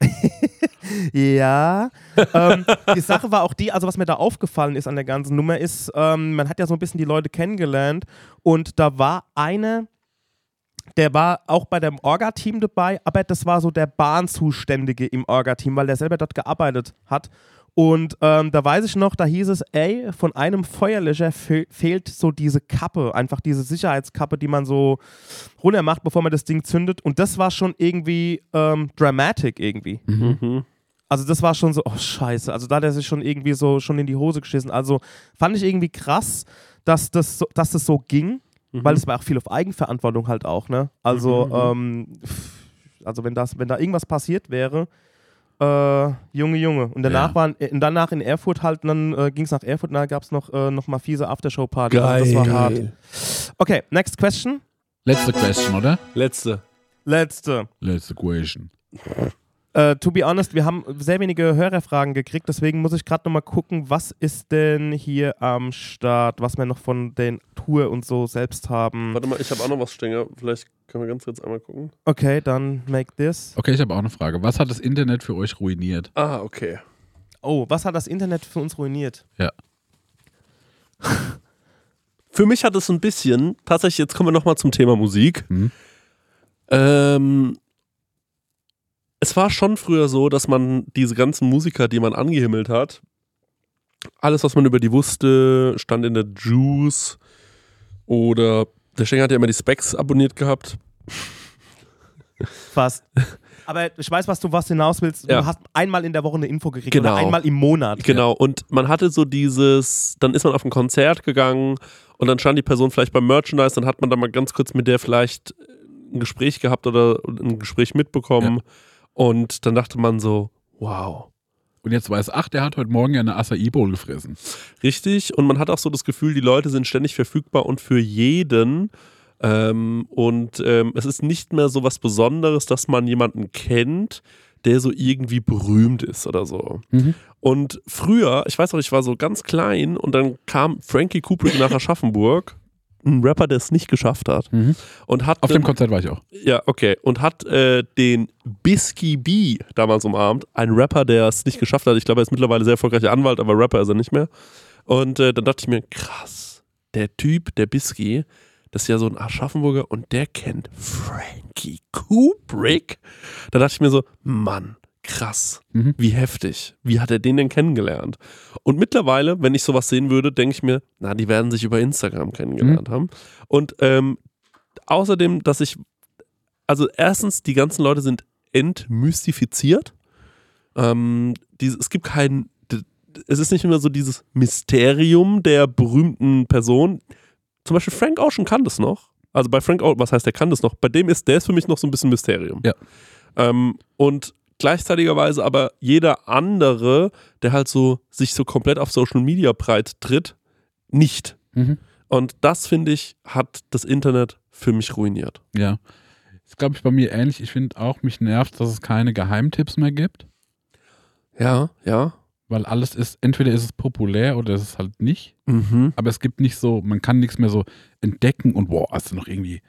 Ja, ähm, die Sache war auch die, also was mir da aufgefallen ist an der ganzen Nummer ist, ähm, man hat ja so ein bisschen die Leute kennengelernt und da war eine, der war auch bei dem Orga-Team dabei, aber das war so der Bahnzuständige im Orga-Team, weil der selber dort gearbeitet hat. Und ähm, da weiß ich noch, da hieß es, ey, von einem Feuerlöscher fe fehlt so diese Kappe, einfach diese Sicherheitskappe, die man so runter macht, bevor man das Ding zündet. Und das war schon irgendwie ähm, dramatic irgendwie. Mhm. Also das war schon so, oh scheiße, also da hat er sich schon irgendwie so schon in die Hose geschissen. Also fand ich irgendwie krass, dass das so, dass das so ging, weil es war auch viel auf Eigenverantwortung halt auch, ne? Also, ähm, pff, also wenn das, wenn da irgendwas passiert wäre, äh, Junge, Junge. Und danach Ja. waren, äh, und danach in Erfurt halt, dann äh, ging es nach Erfurt und da gab es noch, äh, noch mal fiese Aftershow-Party. Also das war hart. Okay, next question. Letzte Question, oder? Letzte. Letzte. Letzte Question. Äh, to be honest, wir haben sehr wenige Hörerfragen gekriegt, deswegen muss ich gerade nochmal gucken, was ist denn hier am Start, was wir noch von den Tour und so selbst haben. Warte mal, ich habe auch noch was stehen. Vielleicht können wir ganz kurz einmal gucken. Okay, dann make this. Okay, ich habe auch eine Frage. Was hat das Internet für euch ruiniert? Ah, okay. Oh, was hat das Internet für uns ruiniert? Ja. Für mich hat es ein bisschen, tatsächlich, jetzt kommen wir nochmal zum Thema Musik. Mhm. Ähm, es war schon früher so, dass man diese ganzen Musiker, die man angehimmelt hat, alles, was man über die wusste, stand in der Juice oder der Stenger hat ja immer die Specs abonniert gehabt. Fast. Aber ich weiß, was du was hinaus willst. Ja. Du hast einmal in der Woche eine Info gekriegt Genau. oder einmal im Monat. Genau, und man hatte so dieses, dann ist man auf ein Konzert gegangen und dann stand die Person vielleicht beim Merchandise, dann hat man da mal ganz kurz mit der vielleicht ein Gespräch gehabt oder ein Gespräch mitbekommen und dann dachte man so, wow. Und jetzt weiß, ach, der hat heute Morgen ja eine Acai Bowl gefressen. Richtig, und man hat auch so das Gefühl, die Leute sind ständig verfügbar und für jeden. Ähm, und ähm, es ist nicht mehr so was Besonderes, dass man jemanden kennt, der so irgendwie berühmt ist oder so. Mhm. Und früher, ich weiß noch, ich war so ganz klein und dann kam Frankie Kubrick nach Aschaffenburg, ein Rapper, der es nicht geschafft hat. Mhm. Und hat Auf dem Konzert war ich auch. ja, okay. Und hat äh, den Bisky B damals umarmt. Ein Rapper, der es nicht geschafft hat. Ich glaube, er ist mittlerweile sehr erfolgreicher Anwalt, aber Rapper ist er nicht mehr. Und äh, dann dachte ich mir, krass, der Typ, der Bisky, das ist ja so ein Aschaffenburger und der kennt Frankie Kubrick. Da dachte ich mir so, Mann, krass, Mhm. wie heftig. Wie hat er den denn kennengelernt? Und mittlerweile, wenn ich sowas sehen würde, denke ich mir, na, die werden sich über Instagram kennengelernt haben. Und ähm, außerdem, dass ich, also erstens, die ganzen Leute sind entmystifiziert. Ähm, diese, es gibt kein, es ist nicht mehr so dieses Mysterium der berühmten Person. Zum Beispiel Frank Ocean kann das noch. Also bei Frank Ocean, was heißt, der kann das noch? Bei dem ist, der ist für mich noch so ein bisschen Mysterium. Ja. Ähm, und gleichzeitigerweise aber jeder andere, der halt so sich so komplett auf Social Media breit tritt, nicht. Mhm. Und das, finde ich, hat das Internet für mich ruiniert. Ja. Ist, glaube ich, bei mir ähnlich. Ich finde auch, mich nervt, dass es keine Geheimtipps mehr gibt. Ja, ja. Weil alles ist, entweder ist es populär oder ist es halt nicht. Mhm. Aber es gibt nicht so, man kann nichts mehr so entdecken und wow, hast du noch irgendwie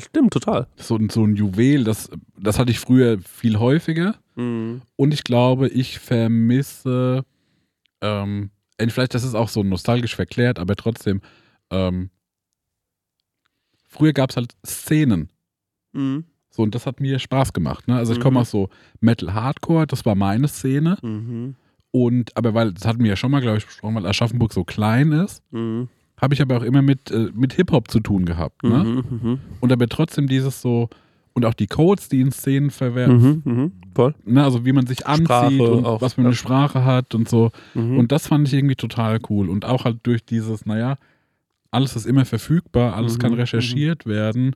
stimmt, total. so, ein- so ein Juwel. Das, das hatte ich früher viel häufiger. Mhm. Und ich glaube, ich vermisse, ähm, äh, vielleicht das ist auch so nostalgisch verklärt, aber trotzdem, ähm, früher gab es halt Szenen. Mhm. So, und das hat mir Spaß gemacht. Ne? Also ich Mhm. komme aus so Metal Hardcore, das war meine Szene. Mhm. Und, aber weil, das hatten wir ja schon mal, glaube ich, besprochen, weil Aschaffenburg so klein ist, Mhm. Habe ich aber auch immer mit, äh, mit Hip-Hop zu tun gehabt. Ne? Mhm. Mhm. Und aber trotzdem dieses so, und auch die Codes, die in Szenen verwerten, Mhm. Mhm. Voll. ne? also wie man sich anzieht Sprache und auch, was für eine ja. Sprache hat und so. Mhm. Und das fand ich irgendwie total cool. Und auch halt durch dieses, naja, alles ist immer verfügbar, alles Mhm, kann recherchiert werden.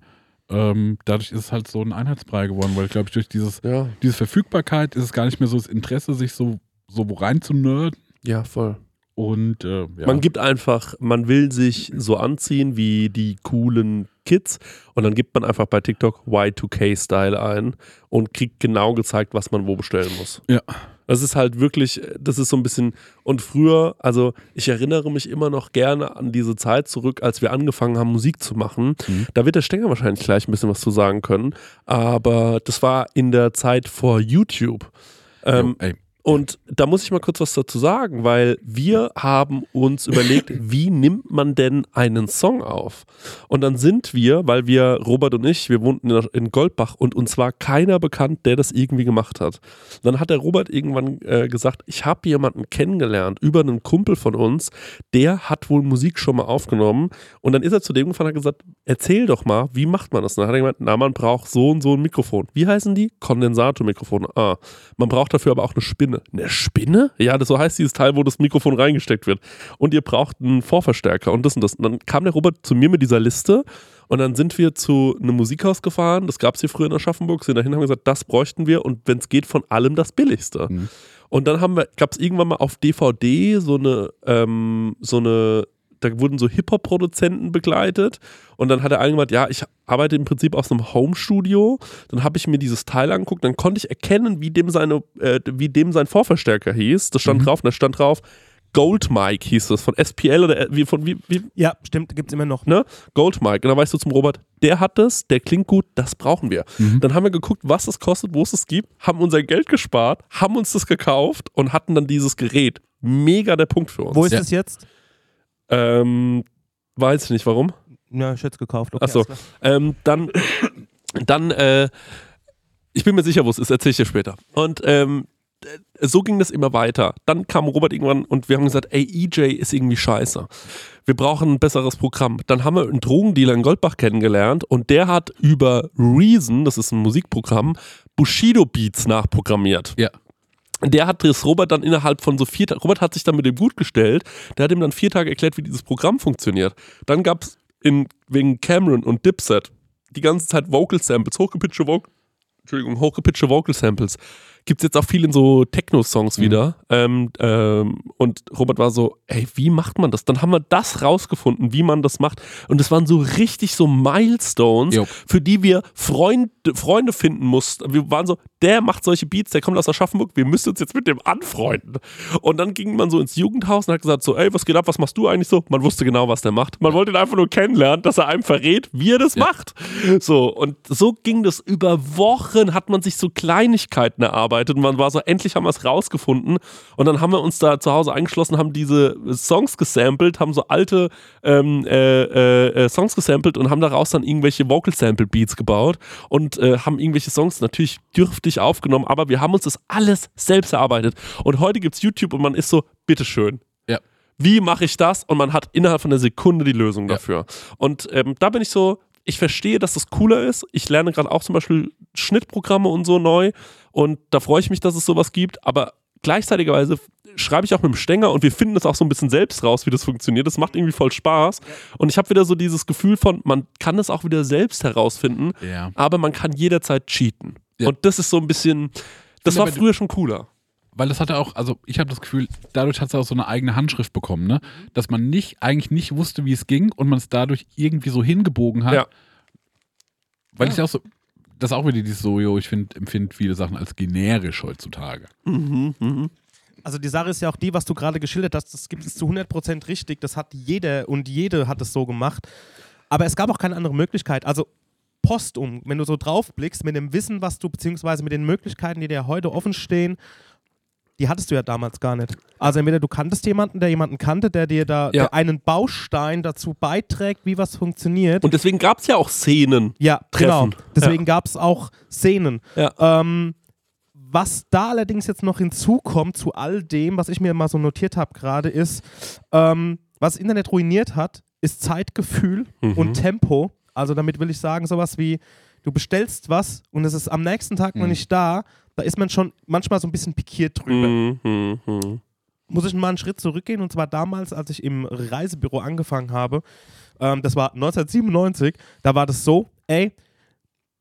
Ähm, dadurch ist es halt so ein Einheitsbrei geworden, weil, glaube ich, durch dieses, ja. diese Verfügbarkeit ist es gar nicht mehr so das Interesse, sich so, so rein zu nerden. ja, voll. Und äh, ja. Man gibt einfach, man will sich so anziehen wie die coolen Kids und dann gibt man einfach bei TikTok Y2K-Style ein und kriegt genau gezeigt, was man wo bestellen muss. Ja. Das ist halt wirklich, das ist so ein bisschen, und früher, also ich erinnere mich immer noch gerne an diese Zeit zurück, als wir angefangen haben, Musik zu machen. Mhm. Da wird der Stenger wahrscheinlich gleich ein bisschen was zu sagen können, aber das war in der Zeit vor YouTube. Ähm, Jo, ey, und da muss ich mal kurz was dazu sagen, weil wir haben uns überlegt, wie nimmt man denn einen Song auf? Und dann sind wir, weil wir, Robert und ich, wir wohnten in- Goldbach und uns war keiner bekannt, der das irgendwie gemacht hat. Dann hat der Robert irgendwann äh, gesagt, ich habe jemanden kennengelernt über einen Kumpel von uns, der hat wohl Musik schon mal aufgenommen. Und dann ist er zu dem gefahren und hat gesagt, erzähl doch mal, wie macht man das? Und dann hat er gemeint, na, man braucht so und so ein Mikrofon. Wie heißen die? Kondensatormikrofone. Ah, man braucht dafür aber auch eine Spinne. Eine Spinne? Ja, das so heißt dieses Teil, wo das Mikrofon reingesteckt wird. Und ihr braucht einen Vorverstärker und das und das. Und dann kam der Robert zu mir mit dieser Liste und dann sind wir zu einem Musikhaus gefahren. Das gab es hier früher in Aschaffenburg. Sind dahin und haben gesagt, das bräuchten wir und wenn es geht, von allem das Billigste. Mhm. Und dann haben wir, gab es irgendwann mal auf DVD so eine, ähm, so eine da wurden so Hip-Hop-Produzenten begleitet und dann hat er angemacht, ja, ich arbeite im Prinzip aus einem Home-Studio. Dann habe ich mir dieses Teil angeguckt, dann konnte ich erkennen, wie dem, seine, äh, wie dem sein Vorverstärker hieß. Das stand drauf und da stand drauf, Gold Mike hieß das, von SPL oder äh, wie, von wie, wie, Ja, stimmt, gibt's immer noch. ne? Gold Mike. Und dann weißt du zum Robert, der hat das, der klingt gut, das brauchen wir. Dann haben wir geguckt, was es kostet, wo es es gibt, haben unser Geld gespart, haben uns das gekauft und hatten dann dieses Gerät. Mega der Punkt für uns. Wo ist Ja. es jetzt? Ähm, weiß ich nicht warum. Ja, ich hätte es gekauft. Okay, Ach so. alles klar. Ähm, dann, dann, äh, ich bin mir sicher, wo es ist, erzähle ich dir später. Und ähm, äh, so ging das immer weiter. Dann kam Robert irgendwann und wir haben gesagt, ey, EJ ist irgendwie scheiße. Wir brauchen ein besseres Programm. Dann haben wir einen Drogendealer in Goldbach kennengelernt und der hat über Reason, das ist ein Musikprogramm, Bushido Beats nachprogrammiert. Ja. Der hat das Robert dann innerhalb von so vier Tagen, Robert hat sich dann mit dem gut gestellt, der hat ihm dann vier Tage erklärt, wie dieses Programm funktioniert. Dann gab es wegen Cameron und Dipset die ganze Zeit Vocal Samples, hochgepitchte Vocal, Entschuldigung, hochgepitchte Vocal Samples. Gibt es jetzt auch viel in so Techno-Songs wieder. Ähm, ähm, und Robert war so, ey, wie macht man das? Dann haben wir das rausgefunden, wie man das macht. Und es waren so richtig so Milestones, Jo. für die wir Freunde, Freunde finden mussten. Wir waren so, der macht solche Beats, der kommt aus Aschaffenburg, wir müssen uns jetzt mit dem anfreunden. Und dann ging man so ins Jugendhaus und hat gesagt so, ey, was geht ab, was machst du eigentlich so? Man wusste genau, was der macht. Man wollte ihn einfach nur kennenlernen, dass er einem verrät, wie er das macht. So, und so ging das über Wochen, hat man sich so Kleinigkeiten erarbeitet und man war so, endlich haben wir es rausgefunden. Und dann haben wir uns da zu Hause eingeschlossen, haben diese Songs gesampelt, haben so alte ähm, äh, äh, äh, Songs gesampelt und haben daraus dann irgendwelche Vocal Sample Beats gebaut und äh, haben irgendwelche Songs natürlich dürftig aufgenommen, aber wir haben uns das alles selbst erarbeitet. Und heute gibt es YouTube und man ist so, bitteschön. Ja. Wie mache ich das? Und man hat innerhalb von einer Sekunde die Lösung Ja. dafür. Und ähm, da bin ich so, ich verstehe, dass das cooler ist. Ich lerne gerade auch zum Beispiel Schnittprogramme und so neu. Und da freue ich mich, dass es sowas gibt. Aber gleichzeitigerweise schreibe ich auch mit dem Stänger und wir finden das auch so ein bisschen selbst raus, wie das funktioniert. Das macht irgendwie voll Spaß. Und ich habe wieder so dieses Gefühl von, man kann es auch wieder selbst herausfinden, Ja. aber man kann jederzeit cheaten. Ja. Und das ist so ein bisschen, das finde war früher schon cooler. Weil das hatte auch, also ich habe das Gefühl, dadurch hat es auch so eine eigene Handschrift bekommen, ne? Dass man nicht, eigentlich nicht wusste, wie es ging und man es dadurch irgendwie so hingebogen hat. Ja. Weil ich auch so, das ist auch wieder dieses so, jo, ich find, empfinde viele Sachen als generisch heutzutage. Also die Sache ist ja auch die, was du gerade geschildert hast, das gibt es zu 100% richtig, das hat jeder und jede hat es so gemacht. Aber es gab auch keine andere Möglichkeit. Also postum, wenn du so drauf blickst, mit dem Wissen, was du, beziehungsweise mit den Möglichkeiten, die dir heute offen stehen, die hattest du ja damals gar nicht. Also entweder du kanntest jemanden, der jemanden kannte, der dir da Ja. der einen Baustein dazu beiträgt, wie was funktioniert. Und deswegen gab es ja auch Szenen. Ja, treffen. genau. Deswegen gab es auch Szenen. Ja. Ähm, was da allerdings jetzt noch hinzukommt zu all dem, was ich mir mal so notiert habe gerade, ist, ähm, was Internet ruiniert hat, ist Zeitgefühl Mhm. und Tempo. Also damit will ich sagen, sowas wie, du bestellst was und es ist am nächsten Tag noch Mhm. nicht da, da ist man schon manchmal so ein bisschen pikiert drüber Mhm, mhm, mhm. muss ich mal einen Schritt zurückgehen und zwar damals, als ich im Reisebüro angefangen habe. Ähm, das war 1997. Da war das so, ey,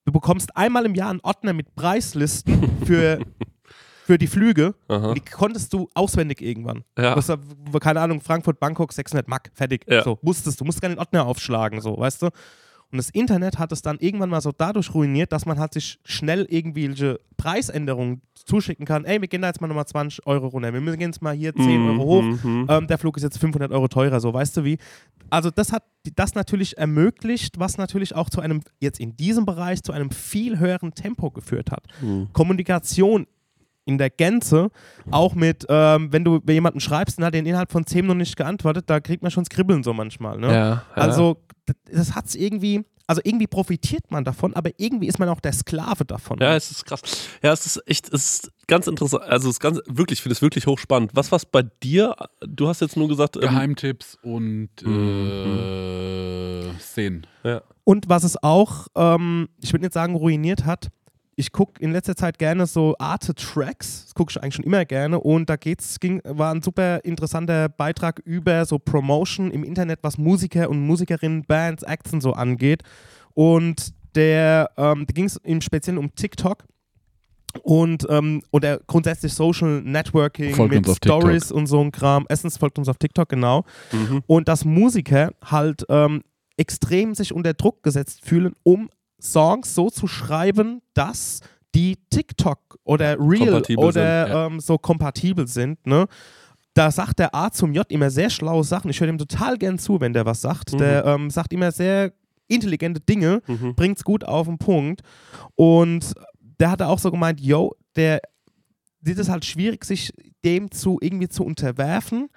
du bekommst einmal im Jahr einen Ordner mit Preislisten für, für die Flüge. Die konntest du auswendig irgendwann. Ja. War, keine Ahnung, Frankfurt, Bangkok, 600 Mark, fertig. Ja. So, musstest du, musst gar den Ordner aufschlagen, so, weißt du. Und das Internet hat es dann irgendwann mal so dadurch ruiniert, dass man halt sich schnell irgendwelche Preisänderungen zuschicken kann. Ey, wir gehen da jetzt mal nochmal 20 Euro runter. Wir müssen jetzt mal hier 10 Mhm, Euro hoch. mhm. Ähm, der Flug ist jetzt 500 Euro teurer, so weißt du wie. Also das hat das natürlich ermöglicht, was natürlich auch zu einem, jetzt in diesem Bereich, zu einem viel höheren Tempo geführt hat. Mhm. Kommunikation in der Gänze, auch mit, ähm, wenn du jemanden schreibst und hat den innerhalb von 10 Minuten nicht geantwortet, da kriegt man schon Skribbeln so manchmal. Ne? Ja, ja. Also das hat es irgendwie, also irgendwie profitiert man davon, aber irgendwie ist man auch der Sklave davon. Ja, es ist krass. Ja, es ist echt, es ist ganz interessant. Also, es ist ganz, wirklich, ich finde es wirklich hochspannend. Was war bei dir? Du hast jetzt nur gesagt, ähm, Geheimtipps und Mhm. äh, Szenen. ja. Und was es auch, ähm, ich würde nicht sagen, ruiniert hat, ich gucke in letzter Zeit gerne so Arte-Tracks, das gucke ich eigentlich schon immer gerne und da geht's, ging, war ein super interessanter Beitrag über so Promotion im Internet, was Musiker und Musikerinnen, Bands, Acts und so angeht. Und der, ähm, da ging es im Speziellen um TikTok. Und ähm, oder grundsätzlich Social Networking Folgt mit. Stories und so ein Kram. Erstens folgt uns auf TikTok, genau. Mhm. Und dass Musiker halt ähm, extrem sich unter Druck gesetzt fühlen, um Songs so zu schreiben, dass die TikTok oder Real Kompatibel oder sind, ja. ähm, so kompatibel sind. Ne? Da sagt der A zum J immer sehr schlaue Sachen. Ich höre dem total gern zu, wenn der was sagt. Mhm. Der ähm, sagt immer sehr intelligente Dinge, Mhm. bringt's gut auf den Punkt. Und der hatte auch so gemeint, yo, der sieht es halt schwierig, sich dem zu irgendwie zu unterwerfen.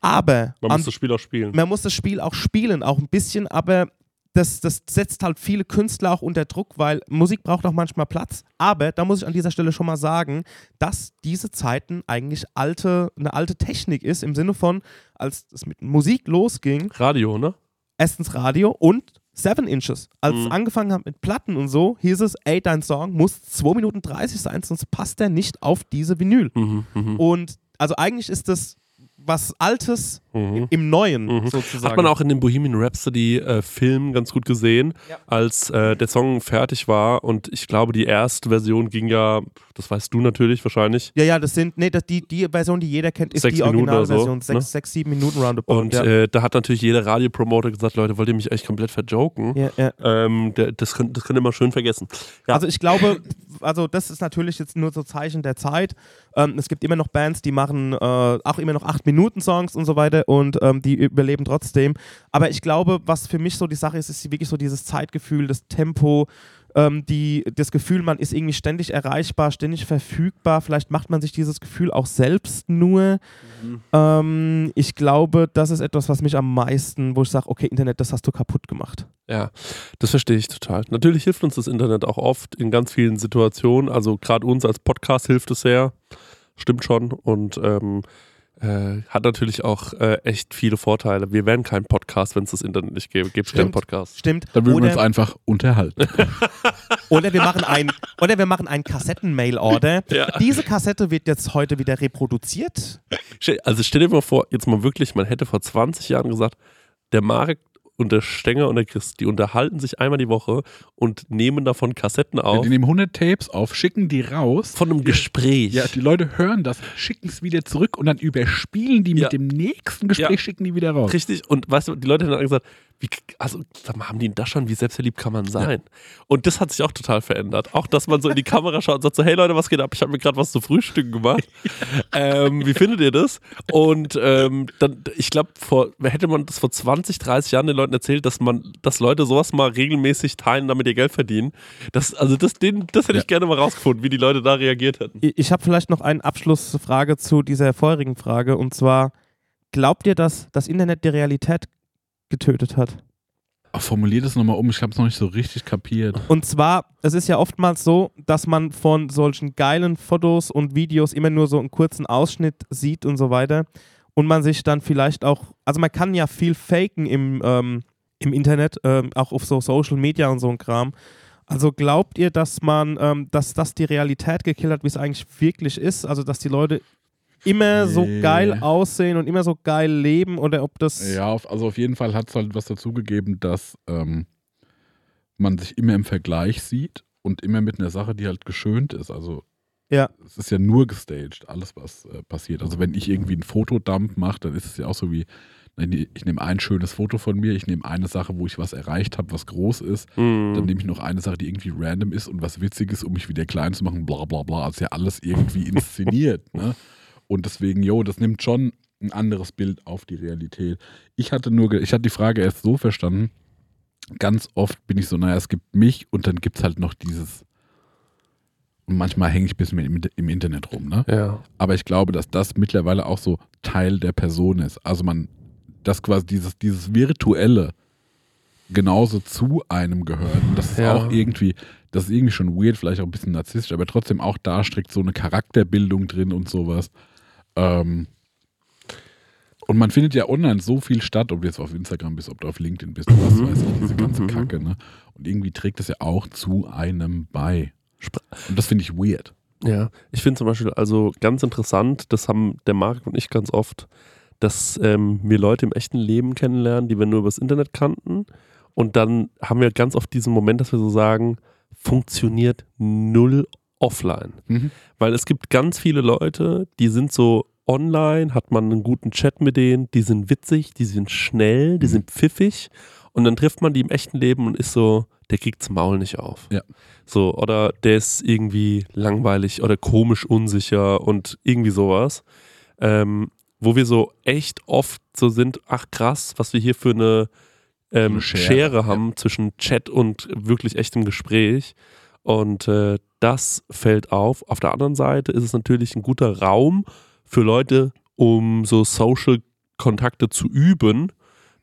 Aber Man an- muss das Spiel auch spielen. man muss das Spiel auch spielen, auch ein bisschen, aber das, das setzt halt viele Künstler auch unter Druck, weil Musik braucht auch manchmal Platz. Aber da muss ich an dieser Stelle schon mal sagen, dass diese Zeiten eigentlich alte, eine alte Technik ist, im Sinne von, als es mit Musik losging, Radio, ne? erstens Radio und Seven Inches. Als es Mhm. angefangen hat mit Platten und so, hieß es, ey, dein Song muss 2 Minuten 30 sein, sonst passt der nicht auf diese Vinyl. Mhm. Mhm. Und also eigentlich ist das was Altes Mhm. im Neuen Mhm. sozusagen. Hat man auch in dem Bohemian Rhapsody äh, Film ganz gut gesehen, Ja. als äh, der Song fertig war und ich glaube, die erste Version ging ja, das weißt du natürlich wahrscheinlich, Ja, ja, das sind, nee, das, die, die Version, die jeder kennt, ist Sechs die oder so, Originalversion. Sechs, ne? sechs, sieben Minuten roundabout. und ja. äh, da hat natürlich jeder Radiopromoter gesagt, Leute, wollt ihr mich eigentlich komplett verjoken? ja, ja. Ähm, der, das, könnt, das könnt ihr mal schön vergessen. Ja. Also ich glaube, also das ist natürlich jetzt nur so Zeichen der Zeit. Ähm, es gibt immer noch Bands, die machen äh, auch immer noch 8-Minuten-Songs und so weiter und ähm, die überleben trotzdem. Aber ich glaube, was für mich so die Sache ist, ist wirklich so dieses Zeitgefühl, das Tempo, ähm, die, das Gefühl, man ist irgendwie ständig erreichbar, ständig verfügbar. Vielleicht macht man sich dieses Gefühl auch selbst nur. Ähm, ich glaube, das ist etwas, was mich am meisten, wo ich sage, okay, Internet, das hast du kaputt gemacht. Ja, das verstehe ich total. Natürlich hilft uns das Internet auch oft in ganz vielen Situationen. Also gerade uns als Podcast hilft es sehr. Stimmt schon. Und ähm, äh, hat natürlich auch äh, echt viele Vorteile. Wir wären kein Podcast, wenn es das Internet nicht gäbe. Gibt es keinen. Podcast. Stimmt. Dann würden wir uns Oder- einfach unterhalten. Oder wir machen ein, oder wir machen ein Kassetten-Mail-Order. Ja. Diese Kassette wird jetzt heute wieder reproduziert. Also stell dir mal vor, jetzt mal wirklich, man hätte vor 20 Jahren gesagt, der Marek und der Stenger und der Chris, die unterhalten sich einmal die Woche und nehmen davon Kassetten auf Die nehmen 100 Tapes auf, schicken die raus. von einem Gespräch. Ja, die Leute hören das, schicken es wieder zurück und dann überspielen die Ja. mit dem nächsten Gespräch, Ja. schicken die wieder raus. Richtig, und weißt du, die Leute haben dann gesagt, wie, also mal, haben die das schon, wie selbstverliebt kann man sein? Und das hat sich auch total verändert. Auch, dass man so in die Kamera schaut und sagt so, hey Leute, was geht ab? Ich habe mir gerade was zu Frühstück gemacht. ähm, wie findet ihr das? Und ähm, dann, ich glaube, hätte man das vor 20, 30 Jahren den Leuten erzählt, dass man, dass Leute sowas mal regelmäßig teilen, damit ihr Geld verdienen. Das, also das, den, das hätte ich gerne mal rausgefunden, wie die Leute da reagiert hätten. Ich, ich habe vielleicht noch eine Abschlussfrage zu dieser vorherigen Frage. Und zwar, glaubt ihr, dass das Internet die Realität getötet hat? Ach, formulier das nochmal um, ich habe es noch nicht so richtig kapiert. Und zwar, es ist ja oftmals so, dass man von solchen geilen Fotos und Videos immer nur so einen kurzen Ausschnitt sieht und so weiter. Und man sich dann vielleicht auch, also man kann ja viel faken im, ähm, im Internet, ähm, auch auf so Social Media und so ein Kram. Also glaubt ihr, dass man, ähm, dass das die Realität gekillt hat, wie es eigentlich wirklich ist? Also dass die Leute immer so Nee. geil aussehen und immer so geil leben oder ob das Ja, auf, also auf jeden Fall hat es halt was dazugegeben, dass ähm, man sich immer im Vergleich sieht und immer mit einer Sache, die halt geschönt ist. Also Ja. es ist ja nur gestaged, alles was äh, passiert. Also wenn ich irgendwie einen Fotodump mache, dann ist es ja auch so wie, ich nehme ein schönes Foto von mir, ich nehme eine Sache, wo ich was erreicht habe, was groß ist, Mhm. dann nehme ich noch eine Sache, die irgendwie random ist und was Witziges, um mich wieder klein zu machen, bla bla bla. Also ja alles irgendwie inszeniert. ne? Und deswegen, jo, das nimmt schon ein anderes Bild auf die Realität. Ich hatte nur, ich hatte die Frage erst so verstanden, ganz oft bin ich so, naja, es gibt mich und dann gibt es halt noch dieses, und manchmal hänge ich ein bisschen im, im Internet rum, ne? Ja. Aber ich glaube, dass das mittlerweile auch so Teil der Person ist. Also man, dass quasi dieses, dieses Virtuelle genauso zu einem gehört. Und das ist Ja. auch irgendwie, das ist irgendwie schon weird, vielleicht auch ein bisschen narzisstisch, aber trotzdem auch da steckt so eine Charakterbildung drin und sowas. Ähm, und man findet ja online so viel statt, ob du jetzt auf Instagram bist, ob du auf LinkedIn bist, was weiß ich, diese ganze Mhm. Kacke, ne? Und irgendwie trägt das ja auch zu einem bei. Und das finde ich weird. Ja, ich finde zum Beispiel also ganz interessant, das haben der Marc und ich ganz oft, dass ähm, wir Leute im echten Leben kennenlernen, die wir nur übers Internet kannten. Und dann haben wir ganz oft diesen Moment, dass wir so sagen, funktioniert null offline. Mhm. Weil es gibt ganz viele Leute, die sind so online, hat man einen guten Chat mit denen, die sind witzig, die sind schnell, die Mhm. sind pfiffig und dann trifft man die im echten Leben und ist so, der kriegt's Maul nicht auf. Ja. So, oder der ist irgendwie langweilig oder komisch unsicher und irgendwie sowas. Ähm, wo wir so echt oft so sind, ach krass, was wir hier für eine ähm, Eine Schere, Schere, haben zwischen Chat und wirklich echtem Gespräch. Und äh, das fällt auf. Auf der anderen Seite ist es natürlich ein guter Raum für Leute, um so Social-Kontakte zu üben.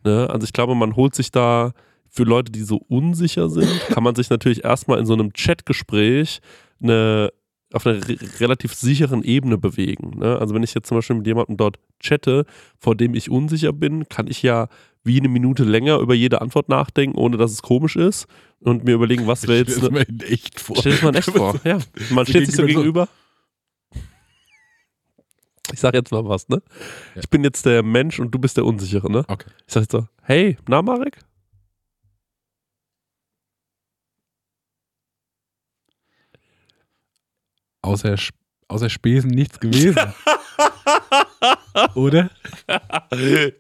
Ne? Also ich glaube, man holt sich da für Leute, die so unsicher sind, kann man sich natürlich erstmal in so einem Chatgespräch eine, auf einer re relativ sicheren Ebene bewegen. Ne? Also wenn ich jetzt zum Beispiel mit jemandem dort chatte, vor dem ich unsicher bin, kann ich ja wie eine Minute länger über jede Antwort nachdenken, ohne dass es komisch ist und mir überlegen, was wäre jetzt... Das Ne, mir echt vor. Stell es mal echt vor. Ja. Man steht sich so gegenüber. Ich sag jetzt mal was, ne? Ja. Ich bin jetzt der Mensch und du bist der Unsichere, ne? Okay. Ich sag jetzt so, hey, na Marek? Außer, Sp- außer Spesen nichts gewesen. Oder?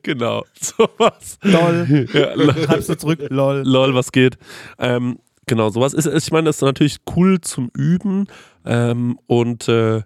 genau, sowas. Lol. Ja, lol. Schreibst du zurück? Lol. Lol, was geht. Ähm, genau, sowas ist, ist- ich meine, das ist natürlich cool zum Üben. Ähm, und äh, ja,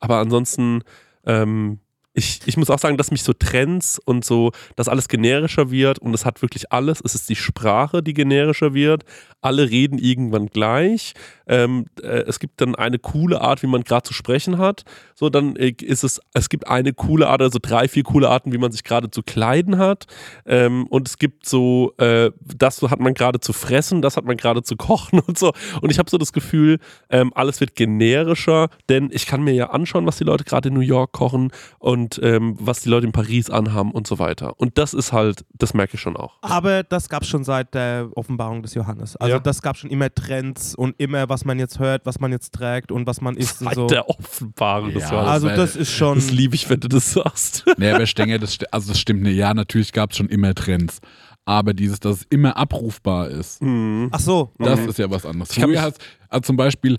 aber ansonsten, ähm, ich, ich muss auch sagen, dass mich so Trends und so, dass alles generischer wird und es hat wirklich alles. Es ist die Sprache, die generischer wird. Alle reden irgendwann gleich. Ähm, äh, es gibt dann eine coole Art, wie man gerade zu sprechen hat. So, dann äh, ist es, es gibt eine coole Art, also drei, vier coole Arten, wie man sich gerade zu kleiden hat. Ähm, und es gibt so, äh, das hat man gerade zu fressen, das hat man gerade zu kochen und so. Und ich habe so das Gefühl, ähm, alles wird generischer, denn ich kann mir ja anschauen, was die Leute gerade in New York kochen und ähm, was die Leute in Paris anhaben und so weiter. Und das ist halt, das merke ich schon auch. Aber das gab es schon seit der Offenbarung des Johannes. Also Ja. das gab schon immer Trends und immer, was man jetzt hört, was man jetzt trägt und was man isst und Seit so. der Offenbarung des Ja, Jahres. Also das ist schon. Das liebe ich, wenn du das sagst. Nee, aber ich denke, das, also das stimmt nicht. Ja, natürlich gab es schon immer Trends. Aber dieses, dass es immer abrufbar ist, Mhm. Ach so. das ist ja was anderes. Ich Früher hast also zum Beispiel,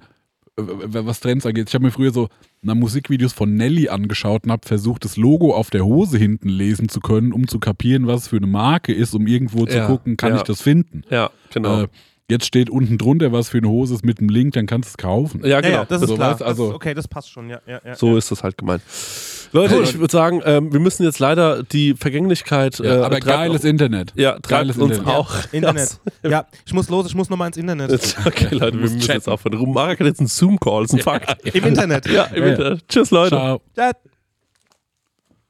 was Trends angeht, ich habe mir früher so na, Musikvideos von Nelly angeschaut und habe versucht, das Logo auf der Hose hinten lesen zu können, um zu kapieren, was es für eine Marke ist, um irgendwo zu Ja, gucken, kann ja. ich das finden. Ja, genau. Äh, jetzt steht unten drunter, was für eine Hose ist mit dem Link, dann kannst du es kaufen. ja, genau. ja, das ist so klar. was, also- das, okay, das passt schon. Ja, ja, ja, So ja. ist das halt gemeint. Leute, ich würde sagen, ähm, wir müssen jetzt leider die Vergänglichkeit. Ja, äh, aber treibt geiles auch- Internet. Ja, geiles uns Internet. auch. Internet. Ja, ich muss los, ich muss nochmal ins Internet. Jetzt, okay, Leute, wir müssen chatten. jetzt aufhören. Marek hat jetzt einen Zoom-Call, ist ein Fakt. Im Internet. Ja, im Ja. Internet. Tschüss, Leute. Ciao. Ja.